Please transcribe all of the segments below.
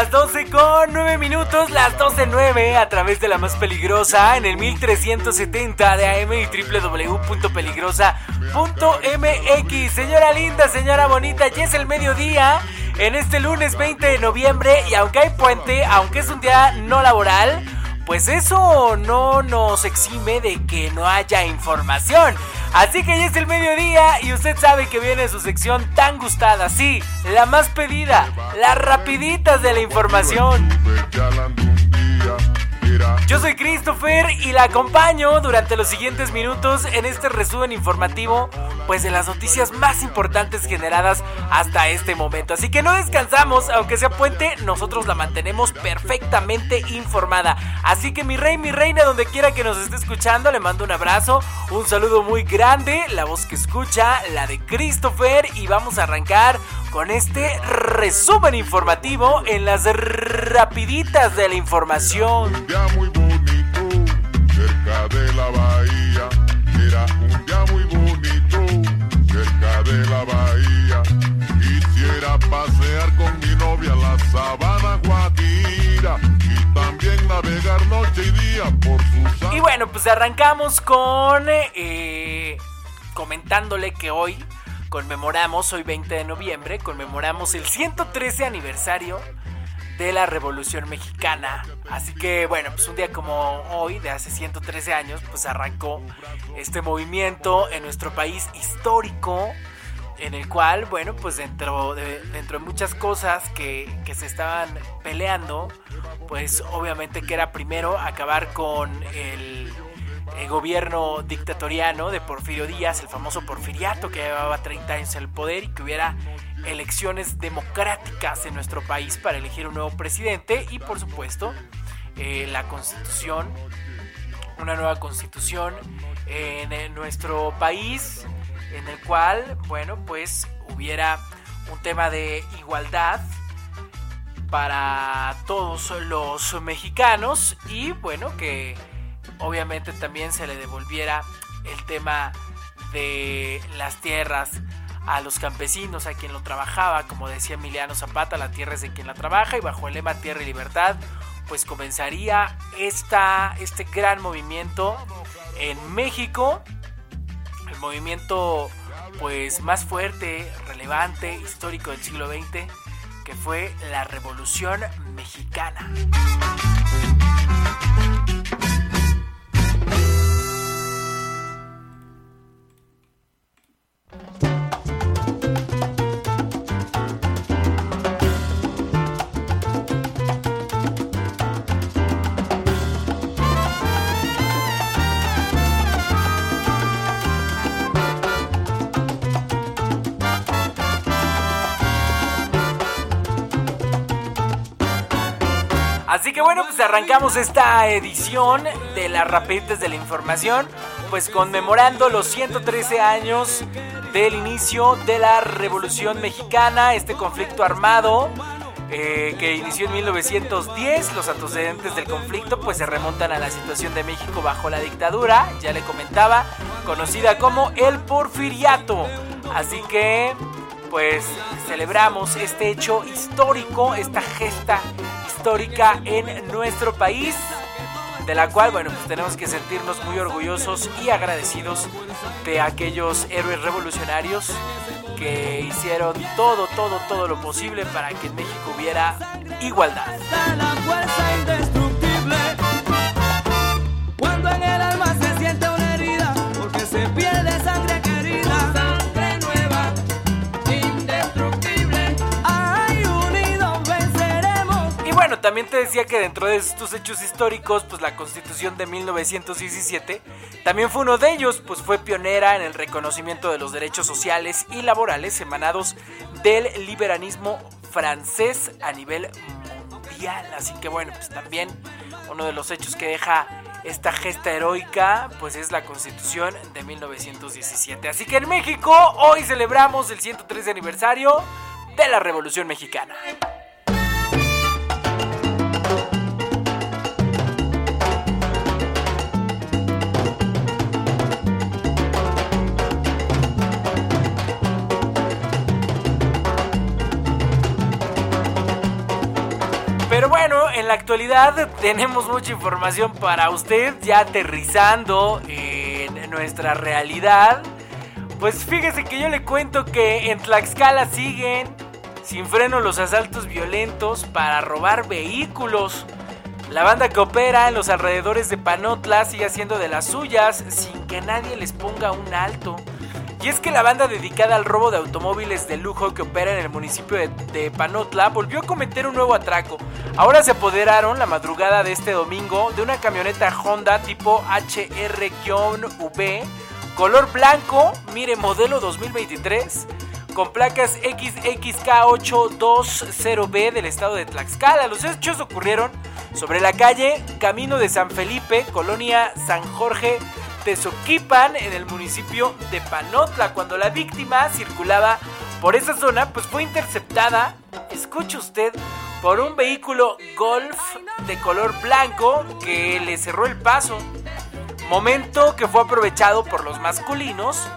Las 12 con 9 minutos, las 12.9 a través de la más peligrosa en el 1370 de AM y www.peligrosa.mx. Señora linda, señora bonita, ya es el mediodía en este lunes 20 de noviembre y aunque hay puente, aunque es un día no laboral, pues eso no nos exime de que no haya información. Así que ya es el mediodía y usted sabe que viene su sección tan gustada, sí, la más pedida, las rapiditas de la información. Yo soy Christopher y la acompaño durante los siguientes minutos en este resumen informativo, pues de las noticias más importantes generadas hasta este momento. Así que no descansamos, aunque sea puente, nosotros la mantenemos perfectamente informada. Así que mi rey, mi reina, donde quiera que nos esté escuchando, le mando un abrazo, un saludo muy grande, la voz que escucha, la de Christopher, y vamos a arrancar con este resumen informativo en las rapiditas de la información. Un día muy bonito, cerca de la bahía. Era un día muy bonito, cerca de la bahía. Quisiera pasear con mi novia la sabana guajira y también navegar noche y día por sus Y bueno, pues arrancamos con eh, comentándole que hoy conmemoramos, hoy 20 de noviembre, conmemoramos el 113 aniversario de la Revolución Mexicana. Así que bueno, pues un día como hoy, de hace 113 años, pues arrancó este movimiento en nuestro país histórico, en el cual, bueno, pues dentro de, muchas cosas que, que se estaban peleando, pues obviamente que era primero acabar con el el gobierno dictatoriano de Porfirio Díaz, el famoso porfiriato que llevaba 30 años en el poder y que hubiera elecciones democráticas en nuestro país para elegir un nuevo presidente y por supuesto eh, la constitución, una nueva constitución en nuestro país en el cual, bueno, pues hubiera un tema de igualdad para todos los mexicanos y bueno, que obviamente también se le devolviera el tema de las tierras a los campesinos, a quien lo trabajaba, como decía Emiliano Zapata, la tierra es de quien la trabaja y bajo el lema Tierra y Libertad, pues comenzaría esta, este gran movimiento en México, el movimiento pues más fuerte, relevante, histórico del siglo XX, que fue la Revolución Mexicana. Así que bueno, pues arrancamos esta edición de las rapiditas de la información, pues conmemorando los 113 años del inicio de la Revolución Mexicana, este conflicto armado eh, que inició en 1910. Los antecedentes del conflicto pues se remontan a la situación de México bajo la dictadura, ya le comentaba, conocida como el porfiriato. Así que pues celebramos este hecho histórico, esta gesta histórica en nuestro país, de la cual, bueno, pues tenemos que sentirnos muy orgullosos y agradecidos de aquellos héroes revolucionarios que hicieron todo, todo, todo lo posible para que en México hubiera igualdad. También te decía que dentro de estos hechos históricos, pues la constitución de 1917 también fue uno de ellos, pues fue pionera en el reconocimiento de los derechos sociales y laborales emanados del liberalismo francés a nivel mundial. Así que bueno, pues también uno de los hechos que deja esta gesta heroica, pues es la constitución de 1917. Así que en México hoy celebramos el 113 aniversario de la Revolución Mexicana. En la actualidad tenemos mucha información para usted ya aterrizando en nuestra realidad. Pues fíjese que yo le cuento que en Tlaxcala siguen sin freno los asaltos violentos para robar vehículos. La banda que opera en los alrededores de Panotla sigue haciendo de las suyas sin que nadie les ponga un alto. Y es que la banda dedicada al robo de automóviles de lujo que opera en el municipio de, Panotla volvió a cometer un nuevo atraco. Ahora se apoderaron la madrugada de este domingo de una camioneta Honda tipo HR-V, color blanco, mire modelo 2023, con placas XXK820B del estado de Tlaxcala. Los hechos ocurrieron sobre la calle Camino de San Felipe, colonia San Jorge Tezoquipan en el municipio de Panotla. Cuando la víctima circulaba por esa zona, pues fue interceptada, escuche usted, por un vehículo Golf de color blanco que le cerró el paso. Momento que fue aprovechado por los masculinos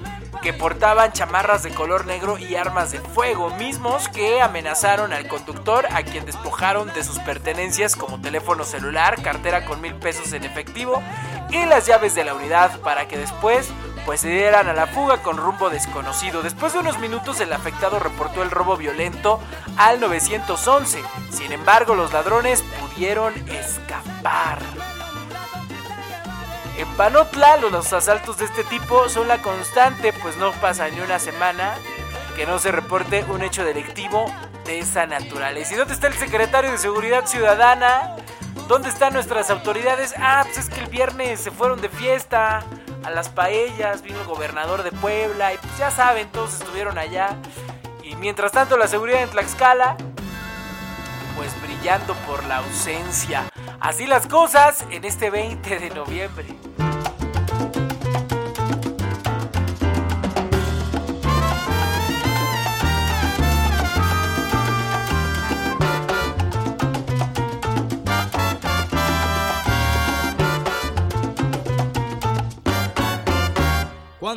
que portaban chamarras de color negro y armas de fuego, mismos que amenazaron al conductor a quien despojaron de sus pertenencias como teléfono celular, cartera con mil pesos en efectivo y las llaves de la unidad para que después pues se dieran a la fuga con rumbo desconocido. Después de unos minutos el afectado reportó el robo violento al 911. Sin embargo, los ladrones pudieron escapar. En Panotla los asaltos de este tipo son la constante, pues no pasa ni una semana que no se reporte un hecho delictivo de esa naturaleza. ¿Y dónde está el secretario de Seguridad Ciudadana? ¿Dónde están nuestras autoridades? Ah, pues es que el viernes se fueron de fiesta a las paellas, vino el gobernador de Puebla y pues ya saben, todos estuvieron allá. Y mientras tanto la seguridad en Tlaxcala, pues brillando por la ausencia. Así las cosas en este 20 de noviembre.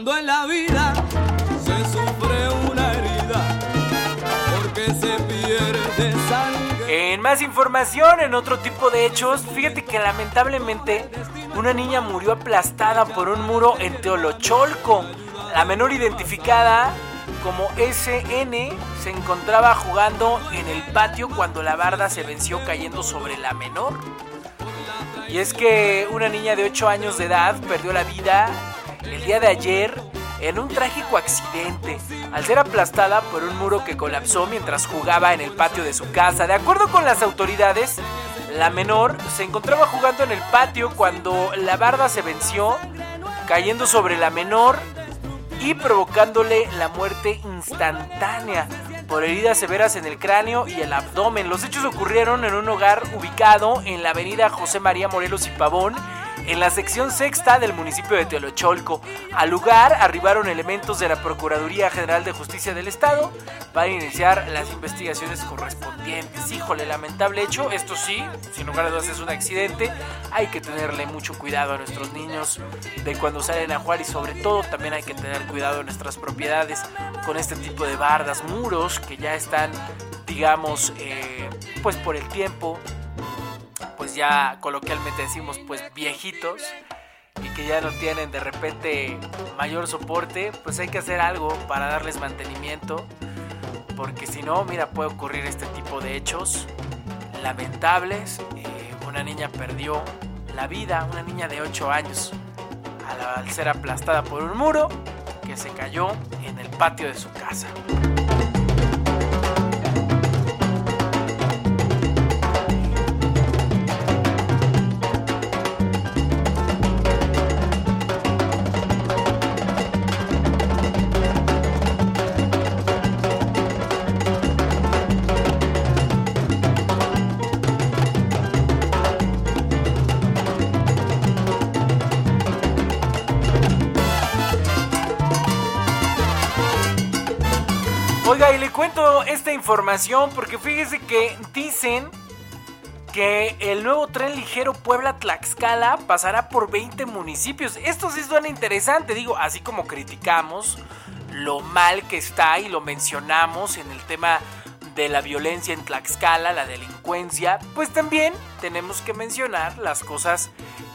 En la vida se sufre una herida, porque se pierde. En más información, en otro tipo de hechos, fíjate que lamentablemente una niña murió aplastada por un muro en Teolocholco. La menor identificada como SN se encontraba jugando en el patio cuando la barda se venció cayendo sobre la menor. Y es que una niña de 8 años de edad perdió la vida el día de ayer en un trágico accidente al ser aplastada por un muro que colapsó mientras jugaba en el patio de su casa. De acuerdo con las autoridades, la menor se encontraba jugando en el patio cuando la barda se venció, cayendo sobre la menor y provocándole la muerte instantánea por heridas severas en el cráneo y el abdomen. Los hechos ocurrieron en un hogar ubicado en la avenida José María Morelos y Pavón en la sección sexta del municipio de Teolocholco. Al lugar arribaron elementos de la Procuraduría General de Justicia del Estado para iniciar las investigaciones correspondientes. Híjole, lamentable hecho, esto sí, sin lugar a dudas es un accidente, hay que tenerle mucho cuidado a nuestros niños de cuando salen a jugar y sobre todo también hay que tener cuidado en nuestras propiedades con este tipo de bardas, muros que ya están, digamos, eh, pues por el tiempo pues ya coloquialmente decimos pues viejitos y que ya no tienen de repente mayor soporte, pues hay que hacer algo para darles mantenimiento, porque si no, mira, puede ocurrir este tipo de hechos lamentables. Eh, una niña perdió la vida, una niña de 8 años, al, al ser aplastada por un muro que se cayó en el patio de su casa. Esta información porque fíjese que dicen que el nuevo tren ligero Puebla-Tlaxcala pasará por 20 municipios. Esto sí suena interesante, digo, así como criticamos lo mal que está y lo mencionamos en el tema de la violencia en Tlaxcala, la delincuencia, pues también tenemos que mencionar las cosas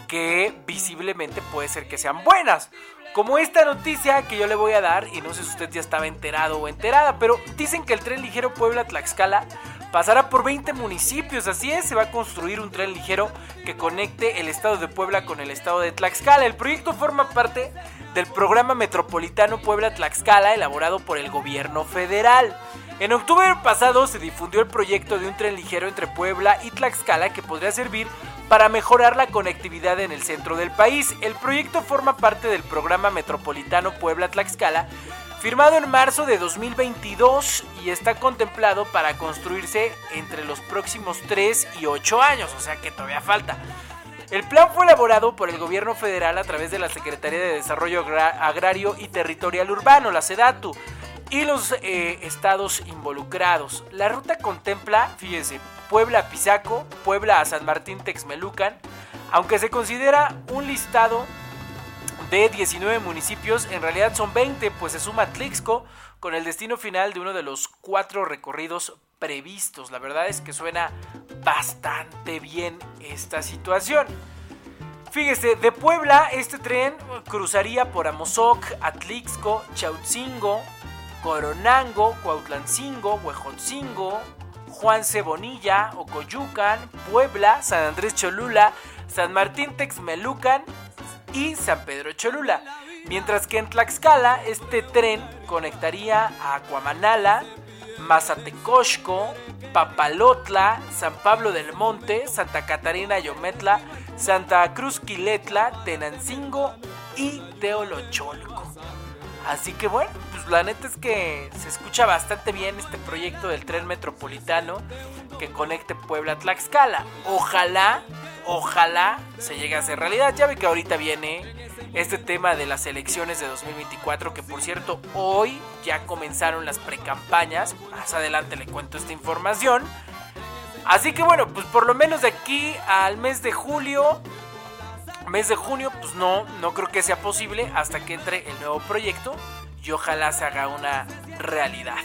que visiblemente puede ser que sean buenas. Como esta noticia que yo le voy a dar, y no sé si usted ya estaba enterado o enterada, pero dicen que el tren ligero Puebla-Tlaxcala pasará por 20 municipios, así es, se va a construir un tren ligero que conecte el estado de Puebla con el estado de Tlaxcala. El proyecto forma parte del programa metropolitano Puebla-Tlaxcala elaborado por el gobierno federal. En octubre pasado se difundió el proyecto de un tren ligero entre Puebla y Tlaxcala que podría servir para mejorar la conectividad en el centro del país. El proyecto forma parte del programa metropolitano Puebla-Tlaxcala, firmado en marzo de 2022 y está contemplado para construirse entre los próximos 3 y 8 años, o sea que todavía falta. El plan fue elaborado por el gobierno federal a través de la Secretaría de Desarrollo Agrario y Territorial Urbano, la SEDATU, y los eh, estados involucrados. La ruta contempla, fíjense, Puebla a Pisaco, Puebla a San Martín Texmelucan, aunque se considera un listado de 19 municipios, en realidad son 20, pues se suma Tlixco con el destino final de uno de los cuatro recorridos previstos. La verdad es que suena bastante bien esta situación. Fíjese, de Puebla este tren cruzaría por Amozoc, Atlixco, Chautzingo, Coronango, Cuautlancingo, Huejotzingo, Juan Cebonilla, Ocoyucan, Puebla, San Andrés Cholula, San Martín Texmelucan y San Pedro Cholula. Mientras que en Tlaxcala este tren conectaría a Acuamanala, Mazatecosco, Papalotla, San Pablo del Monte, Santa Catarina Yometla, Santa Cruz Quiletla, Tenancingo y Teolocholco. Así que bueno, la neta es que se escucha bastante bien este proyecto del tren metropolitano que conecte Puebla a Tlaxcala. Ojalá, ojalá se llegue a hacer realidad. Ya ve que ahorita viene este tema de las elecciones de 2024, que por cierto hoy ya comenzaron las precampañas. Más adelante le cuento esta información. Así que bueno, pues por lo menos de aquí al mes de julio mes de junio, pues no, no creo que sea posible hasta que entre el nuevo proyecto y ojalá se haga una realidad.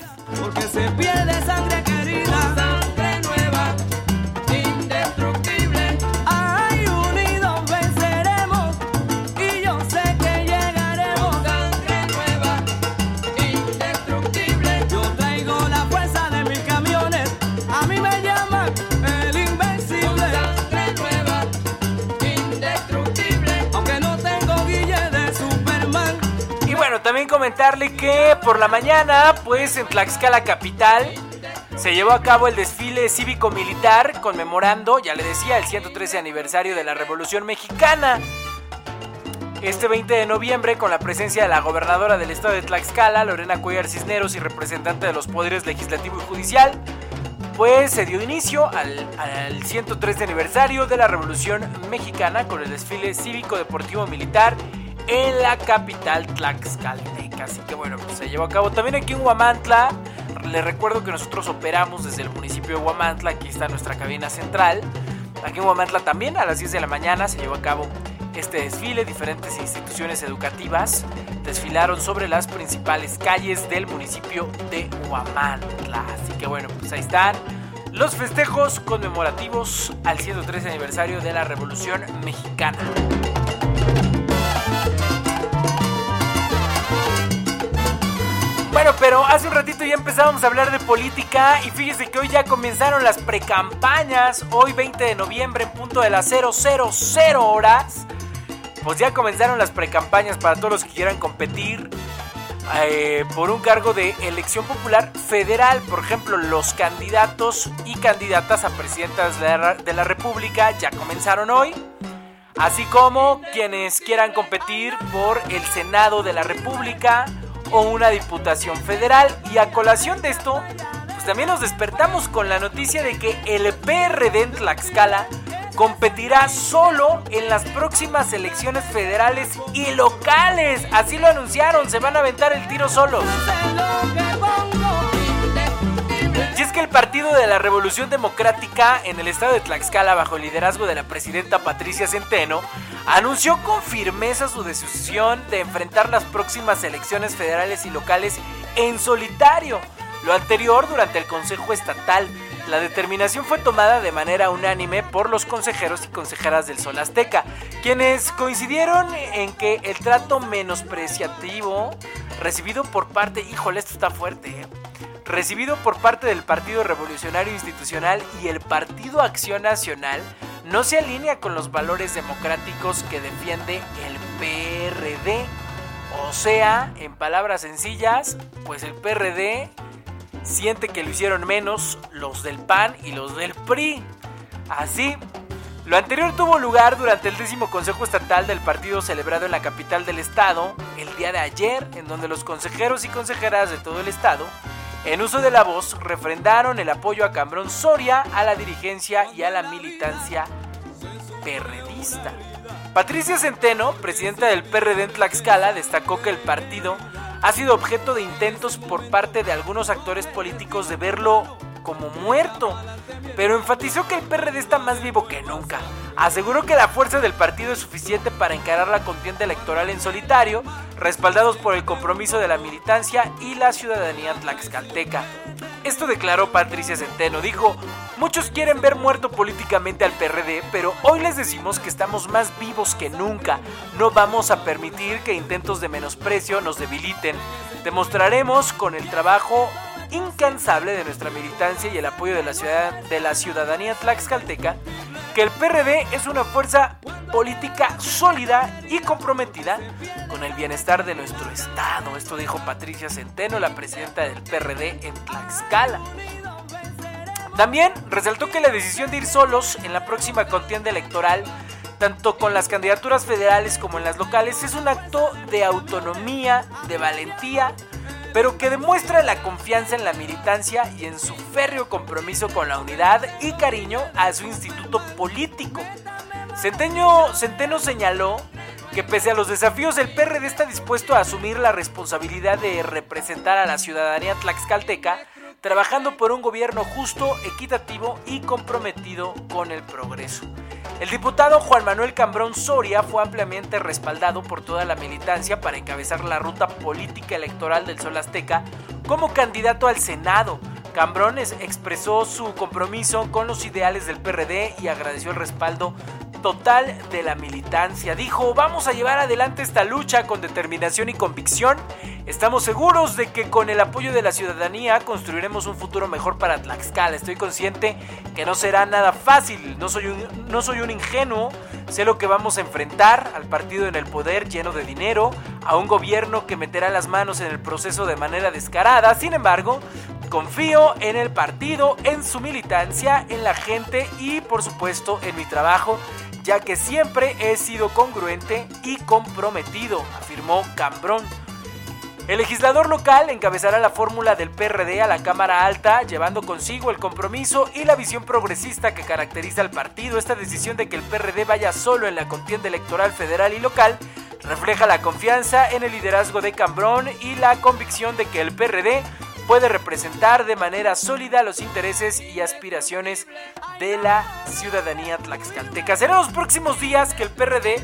Comentarle que por la mañana, pues en Tlaxcala Capital, se llevó a cabo el desfile cívico-militar conmemorando, ya le decía, el 113 aniversario de la Revolución Mexicana. Este 20 de noviembre, con la presencia de la gobernadora del estado de Tlaxcala, Lorena Cuellar Cisneros, y representante de los poderes legislativo y judicial, pues se dio inicio al, al 113 aniversario de la Revolución Mexicana con el desfile cívico-deportivo-militar en la capital tlaxcalteca. Así que bueno, pues se llevó a cabo también aquí en Huamantla. Les recuerdo que nosotros operamos desde el municipio de Huamantla, aquí está nuestra cabina central. Aquí en Huamantla también a las 10 de la mañana se llevó a cabo este desfile. Diferentes instituciones educativas desfilaron sobre las principales calles del municipio de Huamantla. Así que bueno, pues ahí están los festejos conmemorativos al 113 aniversario de la Revolución Mexicana. Pero hace un ratito ya empezábamos a hablar de política y fíjese que hoy ya comenzaron las precampañas, hoy 20 de noviembre en punto de las 000 horas. Pues ya comenzaron las precampañas para todos los que quieran competir eh, por un cargo de elección popular federal. Por ejemplo, los candidatos y candidatas a presidentas de la República ya comenzaron hoy. Así como quienes quieran competir por el Senado de la República o una diputación federal. Y a colación de esto, pues también nos despertamos con la noticia de que el PRD en Tlaxcala competirá solo en las próximas elecciones federales y locales. Así lo anunciaron, se van a aventar el tiro solos. Partido de la Revolución Democrática en el estado de Tlaxcala, bajo el liderazgo de la presidenta Patricia Centeno, anunció con firmeza su decisión de enfrentar las próximas elecciones federales y locales en solitario. Lo anterior durante el Consejo Estatal. La determinación fue tomada de manera unánime por los consejeros y consejeras del Sol Azteca, quienes coincidieron en que el trato menospreciativo recibido por parte, híjole, esto está fuerte, ¿eh? Recibido por parte del Partido Revolucionario Institucional y el Partido Acción Nacional no se alinea con los valores democráticos que defiende el PRD. O sea, en palabras sencillas, pues el PRD siente que lo hicieron menos los del PAN y los del PRI. Así, lo anterior tuvo lugar durante el décimo Consejo Estatal del partido celebrado en la capital del estado el día de ayer, en donde los consejeros y consejeras de todo el estado en uso de la voz, refrendaron el apoyo a Cambrón Soria, a la dirigencia y a la militancia perredista. Patricia Centeno, presidenta del PRD en Tlaxcala, destacó que el partido ha sido objeto de intentos por parte de algunos actores políticos de verlo como muerto, pero enfatizó que el PRD está más vivo que nunca. Aseguró que la fuerza del partido es suficiente para encarar la contienda electoral en solitario, respaldados por el compromiso de la militancia y la ciudadanía tlaxcalteca. Esto declaró Patricia Centeno. Dijo, muchos quieren ver muerto políticamente al PRD, pero hoy les decimos que estamos más vivos que nunca. No vamos a permitir que intentos de menosprecio nos debiliten. Demostraremos con el trabajo incansable de nuestra militancia y el apoyo de la, ciudad, de la ciudadanía tlaxcalteca que el PRD es una fuerza política sólida y comprometida con el bienestar de nuestro Estado. Esto dijo Patricia Centeno, la presidenta del PRD en Tlaxcala. También resaltó que la decisión de ir solos en la próxima contienda electoral, tanto con las candidaturas federales como en las locales, es un acto de autonomía, de valentía, pero que demuestra la confianza en la militancia y en su férreo compromiso con la unidad y cariño a su instituto político. Centeno, Centeno señaló que pese a los desafíos el PRD está dispuesto a asumir la responsabilidad de representar a la ciudadanía tlaxcalteca, trabajando por un gobierno justo, equitativo y comprometido con el progreso. El diputado Juan Manuel Cambrón Soria fue ampliamente respaldado por toda la militancia para encabezar la ruta política electoral del Sol Azteca como candidato al Senado. Cambrón expresó su compromiso con los ideales del PRD y agradeció el respaldo total de la militancia. Dijo, vamos a llevar adelante esta lucha con determinación y convicción. Estamos seguros de que con el apoyo de la ciudadanía construiremos un futuro mejor para Tlaxcala. Estoy consciente que no será nada fácil. No soy un, no soy un ingenuo. Sé lo que vamos a enfrentar al partido en el poder lleno de dinero, a un gobierno que meterá las manos en el proceso de manera descarada. Sin embargo, confío en el partido, en su militancia, en la gente y por supuesto en mi trabajo ya que siempre he sido congruente y comprometido, afirmó Cambrón. El legislador local encabezará la fórmula del PRD a la Cámara Alta, llevando consigo el compromiso y la visión progresista que caracteriza al partido. Esta decisión de que el PRD vaya solo en la contienda electoral federal y local refleja la confianza en el liderazgo de Cambrón y la convicción de que el PRD puede representar de manera sólida los intereses y aspiraciones de la ciudadanía tlaxcalteca. Será los próximos días que el PRD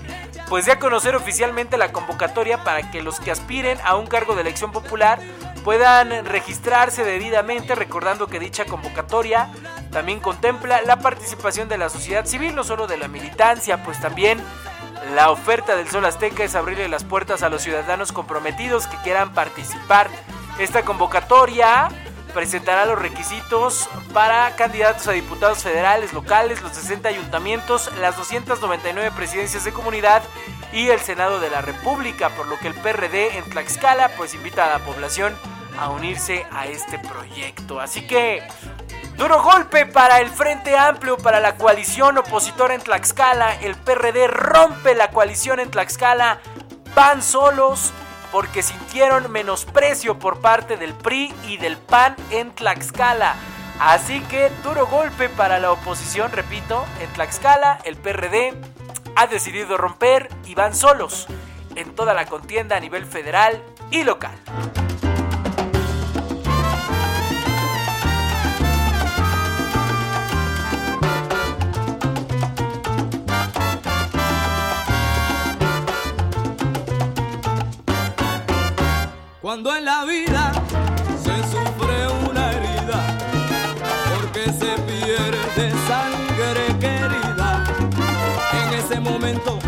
pues dé a conocer oficialmente la convocatoria para que los que aspiren a un cargo de elección popular puedan registrarse debidamente, recordando que dicha convocatoria también contempla la participación de la sociedad civil, no solo de la militancia, pues también la oferta del Sol Azteca es abrirle las puertas a los ciudadanos comprometidos que quieran participar esta convocatoria presentará los requisitos para candidatos a diputados federales, locales, los 60 ayuntamientos, las 299 presidencias de comunidad y el Senado de la República, por lo que el PRD en Tlaxcala pues invita a la población a unirse a este proyecto. Así que duro golpe para el Frente Amplio, para la coalición opositora en Tlaxcala. El PRD rompe la coalición en Tlaxcala. Van solos porque sintieron menosprecio por parte del PRI y del PAN en Tlaxcala. Así que duro golpe para la oposición, repito, en Tlaxcala el PRD ha decidido romper y van solos en toda la contienda a nivel federal y local. Cuando en la vida se sufre una herida, porque se pierde sangre querida, en ese momento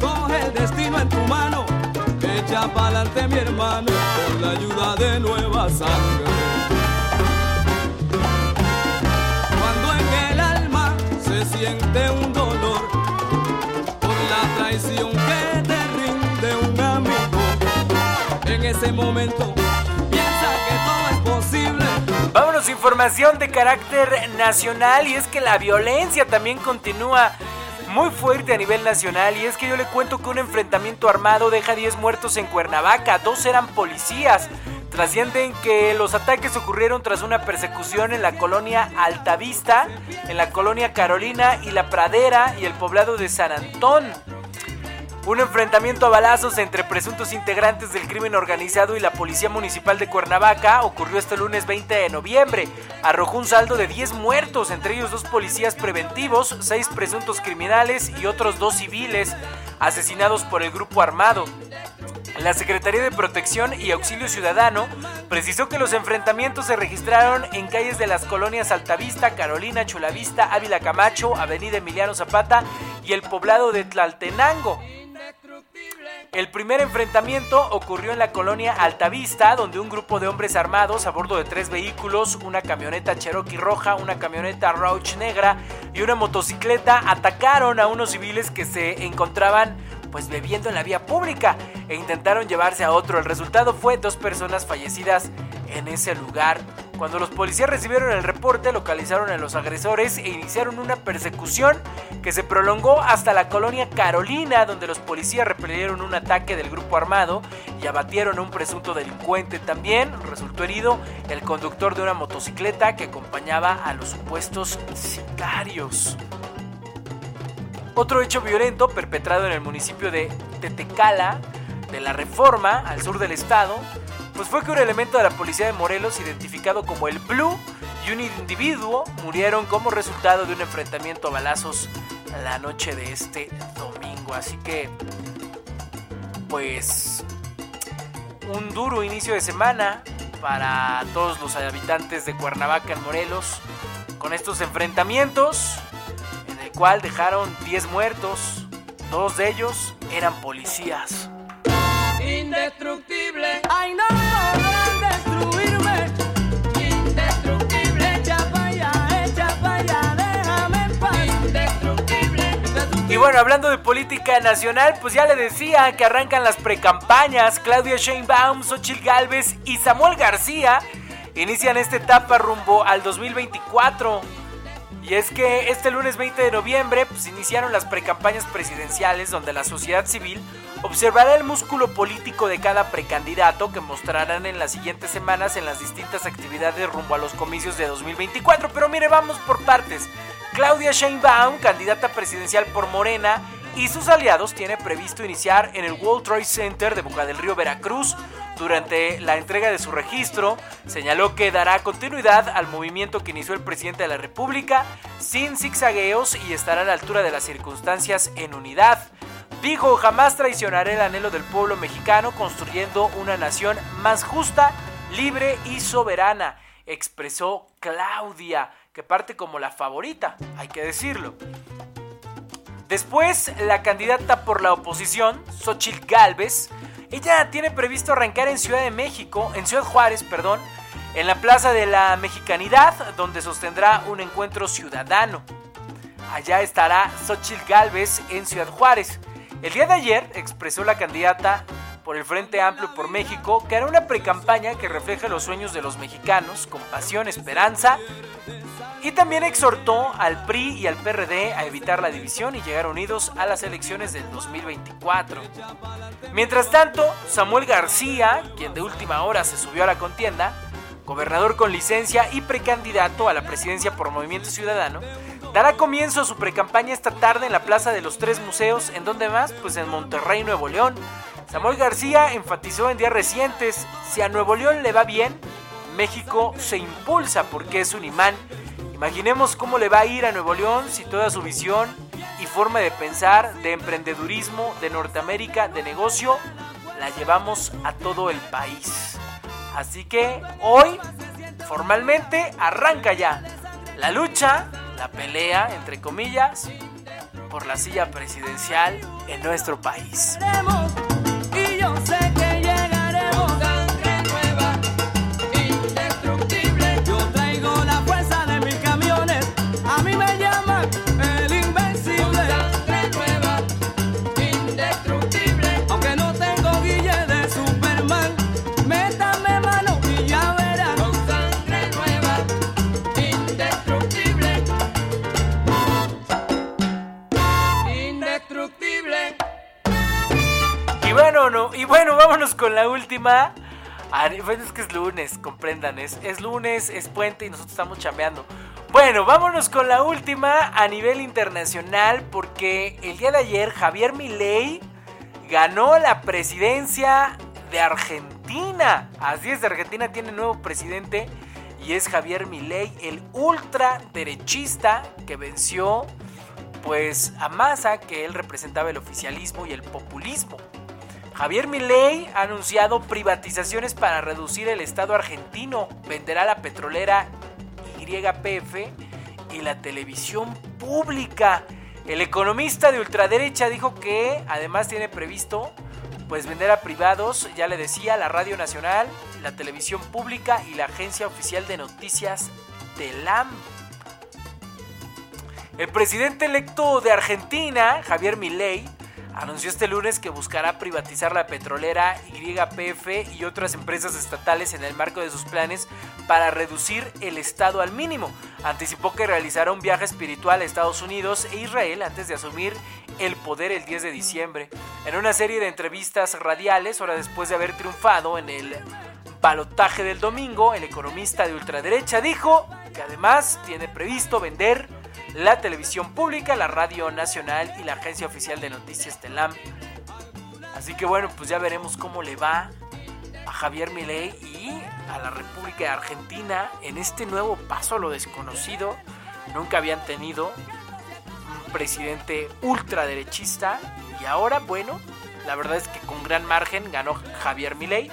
coge el destino en tu mano, echa pa'lante mi hermano, con la ayuda de nueva sangre. Vámonos, información de carácter nacional y es que la violencia también continúa muy fuerte a nivel nacional y es que yo le cuento que un enfrentamiento armado deja 10 muertos en Cuernavaca, dos eran policías. Trascienden que los ataques ocurrieron tras una persecución en la colonia Altavista, en la colonia Carolina y la Pradera y el poblado de San Antón. Un enfrentamiento a balazos entre presuntos integrantes del crimen organizado y la Policía Municipal de Cuernavaca ocurrió este lunes 20 de noviembre. Arrojó un saldo de 10 muertos, entre ellos dos policías preventivos, seis presuntos criminales y otros dos civiles asesinados por el grupo armado. La Secretaría de Protección y Auxilio Ciudadano precisó que los enfrentamientos se registraron en calles de las colonias Altavista, Carolina, Chulavista, Ávila Camacho, Avenida Emiliano Zapata y el poblado de Tlaltenango. El primer enfrentamiento ocurrió en la colonia Altavista, donde un grupo de hombres armados a bordo de tres vehículos, una camioneta Cherokee roja, una camioneta Rouch negra y una motocicleta atacaron a unos civiles que se encontraban pues bebiendo en la vía pública e intentaron llevarse a otro. El resultado fue dos personas fallecidas en ese lugar. Cuando los policías recibieron el reporte, localizaron a los agresores e iniciaron una persecución que se prolongó hasta la colonia Carolina, donde los policías repelieron un ataque del grupo armado y abatieron a un presunto delincuente. También resultó herido el conductor de una motocicleta que acompañaba a los supuestos sicarios. Otro hecho violento perpetrado en el municipio de Tetecala, de la Reforma, al sur del estado, pues fue que un elemento de la policía de Morelos, identificado como el Blue, y un individuo murieron como resultado de un enfrentamiento a balazos la noche de este domingo. Así que, pues, un duro inicio de semana para todos los habitantes de Cuernavaca en Morelos, con estos enfrentamientos, en el cual dejaron 10 muertos, dos de ellos eran policías. Indestructible. Ay, no Y bueno, hablando de política nacional, pues ya le decía que arrancan las precampañas. Claudia Sheinbaum, Xochitl Galvez y Samuel García inician esta etapa rumbo al 2024. Y es que este lunes 20 de noviembre pues, iniciaron las precampañas presidenciales donde la sociedad civil observará el músculo político de cada precandidato que mostrarán en las siguientes semanas en las distintas actividades rumbo a los comicios de 2024. Pero mire, vamos por partes. Claudia Sheinbaum, candidata presidencial por Morena, y sus aliados tiene previsto iniciar en el World Trade Center de Boca del Río, Veracruz. Durante la entrega de su registro, señaló que dará continuidad al movimiento que inició el presidente de la República sin zigzagueos y estará a la altura de las circunstancias en unidad. Dijo, jamás traicionaré el anhelo del pueblo mexicano construyendo una nación más justa, libre y soberana, expresó Claudia, que parte como la favorita, hay que decirlo. Después, la candidata por la oposición, Xochitl Galvez, ella tiene previsto arrancar en Ciudad de México, en Ciudad Juárez, perdón, en la Plaza de la Mexicanidad, donde sostendrá un encuentro ciudadano. Allá estará Xochitl Galvez en Ciudad Juárez. El día de ayer expresó la candidata por el Frente Amplio por México que hará una precampaña que refleje los sueños de los mexicanos con pasión, esperanza y también exhortó al PRI y al PRD a evitar la división y llegar unidos a las elecciones del 2024. Mientras tanto, Samuel García, quien de última hora se subió a la contienda, gobernador con licencia y precandidato a la presidencia por Movimiento Ciudadano, dará comienzo a su precampaña esta tarde en la Plaza de los Tres Museos, en donde más, pues en Monterrey, Nuevo León. Samuel García enfatizó en días recientes, si a Nuevo León le va bien, México se impulsa porque es un imán. Imaginemos cómo le va a ir a Nuevo León si toda su visión y forma de pensar, de emprendedurismo, de Norteamérica, de negocio, la llevamos a todo el país. Así que hoy, formalmente, arranca ya la lucha, la pelea, entre comillas, por la silla presidencial en nuestro país. Bueno, vámonos con la última. Ah, Bueno, es que es lunes, comprendan, es, es lunes, es puente y nosotros estamos chambeando. Bueno, vámonos con la última a nivel internacional porque el día de ayer Javier Milei ganó la presidencia de Argentina. Así es, Argentina tiene nuevo presidente y es Javier Milei, el ultraderechista que venció pues a Massa, que él representaba el oficialismo y el populismo. Javier Milei ha anunciado privatizaciones para reducir el Estado argentino, venderá la petrolera YPF y la televisión pública. El economista de ultraderecha dijo que además tiene previsto pues vender a privados, ya le decía, la Radio Nacional, la televisión pública y la agencia oficial de noticias TELAM. El presidente electo de Argentina, Javier Milei, anunció este lunes que buscará privatizar la petrolera YPF y otras empresas estatales en el marco de sus planes para reducir el Estado al mínimo. Anticipó que realizará un viaje espiritual a Estados Unidos e Israel antes de asumir el poder el 10 de diciembre. En una serie de entrevistas radiales, horas después de haber triunfado en el balotaje del domingo, el economista de ultraderecha dijo que además tiene previsto vender la televisión pública, la radio nacional y la agencia oficial de noticias TELAM. Así que bueno, pues ya veremos cómo le va a Javier Milei y a la República de Argentina en este nuevo paso a lo desconocido. Nunca habían tenido un presidente ultraderechista y ahora, bueno, la verdad es que con gran margen ganó Javier Milei.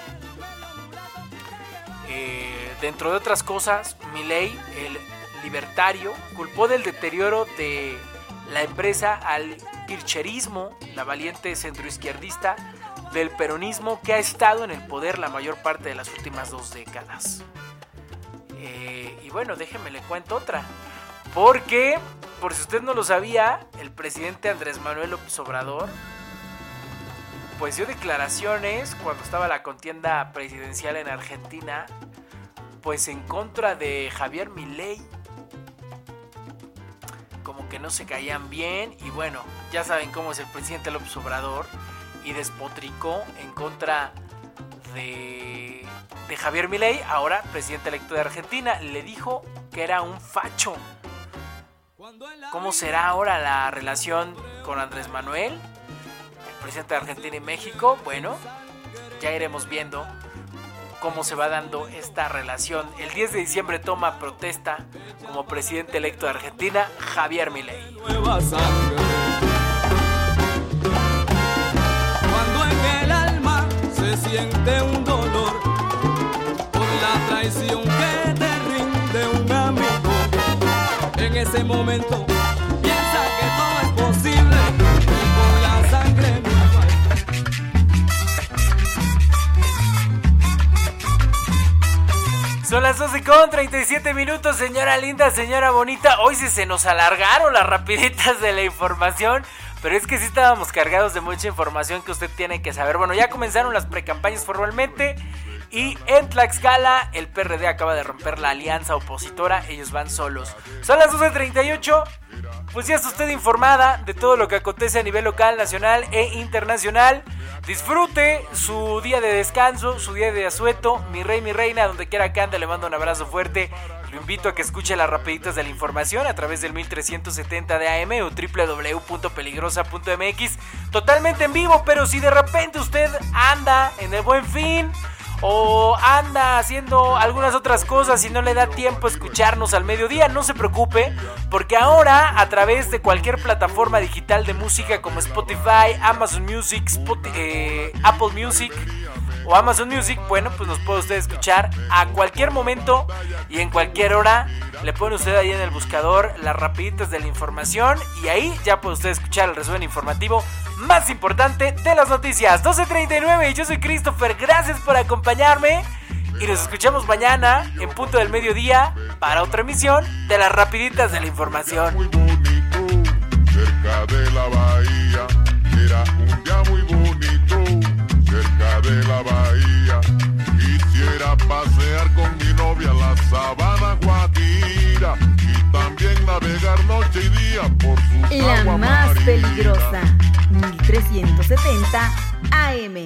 Eh, dentro de otras cosas, Milei, el libertario, culpó del deterioro de la empresa al kirchnerismo, la valiente centroizquierdista del peronismo que ha estado en el poder la mayor parte de las últimas dos décadas. Eh, y bueno, déjenme le cuento otra. Porque, por si usted no lo sabía, el presidente Andrés Manuel López Obrador pues dio declaraciones cuando estaba la contienda presidencial en Argentina, pues en contra de Javier Milei. Que no se caían bien y bueno, ya saben cómo es el presidente López Obrador y despotricó en contra de, de Javier Milei, ahora presidente electo de Argentina, le dijo que era un facho. ¿Cómo será ahora la relación con Andrés Manuel? presidente de Argentina y México, bueno, ya iremos viendo cómo se va dando esta relación. El 10 de diciembre toma protesta como presidente electo de Argentina Javier Milei. Cuando en el alma se siente un dolor por la traición que te rinde un amigo, en ese momento Son las 12 con 37 minutos, señora linda, señora bonita. Hoy sí se nos alargaron las rapiditas de la información. Pero es que sí estábamos cargados de mucha información que usted tiene que saber. Bueno, ya comenzaron las precampañas formalmente. Y en Tlaxcala, el PRD acaba de romper la alianza opositora. Ellos van solos. Son las 12.38. Pues ya está usted informada de todo lo que acontece a nivel local, nacional e internacional. Disfrute su día de descanso, su día de asueto. Mi rey, mi reina, donde quiera que ande, le mando un abrazo fuerte. Lo invito a que escuche las rapiditas de la información a través del 1370 de AM o www.peligrosa.mx. Totalmente en vivo, pero si de repente usted anda en el buen fin o anda haciendo algunas otras cosas y no le da tiempo a escucharnos al mediodía, no se preocupe, porque ahora a través de cualquier plataforma digital de música como Spotify, Amazon Music, eh, Apple Music, o Amazon Music, bueno, pues nos puede usted escuchar a cualquier momento y en cualquier hora. Le pone usted ahí en el buscador las rapiditas de la información y ahí ya puede usted escuchar el resumen informativo más importante de las noticias. 12.39 y yo soy Christopher, gracias por acompañarme y nos escuchamos mañana en punto del mediodía para otra emisión de las rapiditas de la información. Muy bonito, cerca de la bahía, era un día muy bonito, cerca de la bahía. Quisiera pasear con mi novia la sabana guajira también navegar noche y día por su La agua más marina. peligrosa, 1370 AM.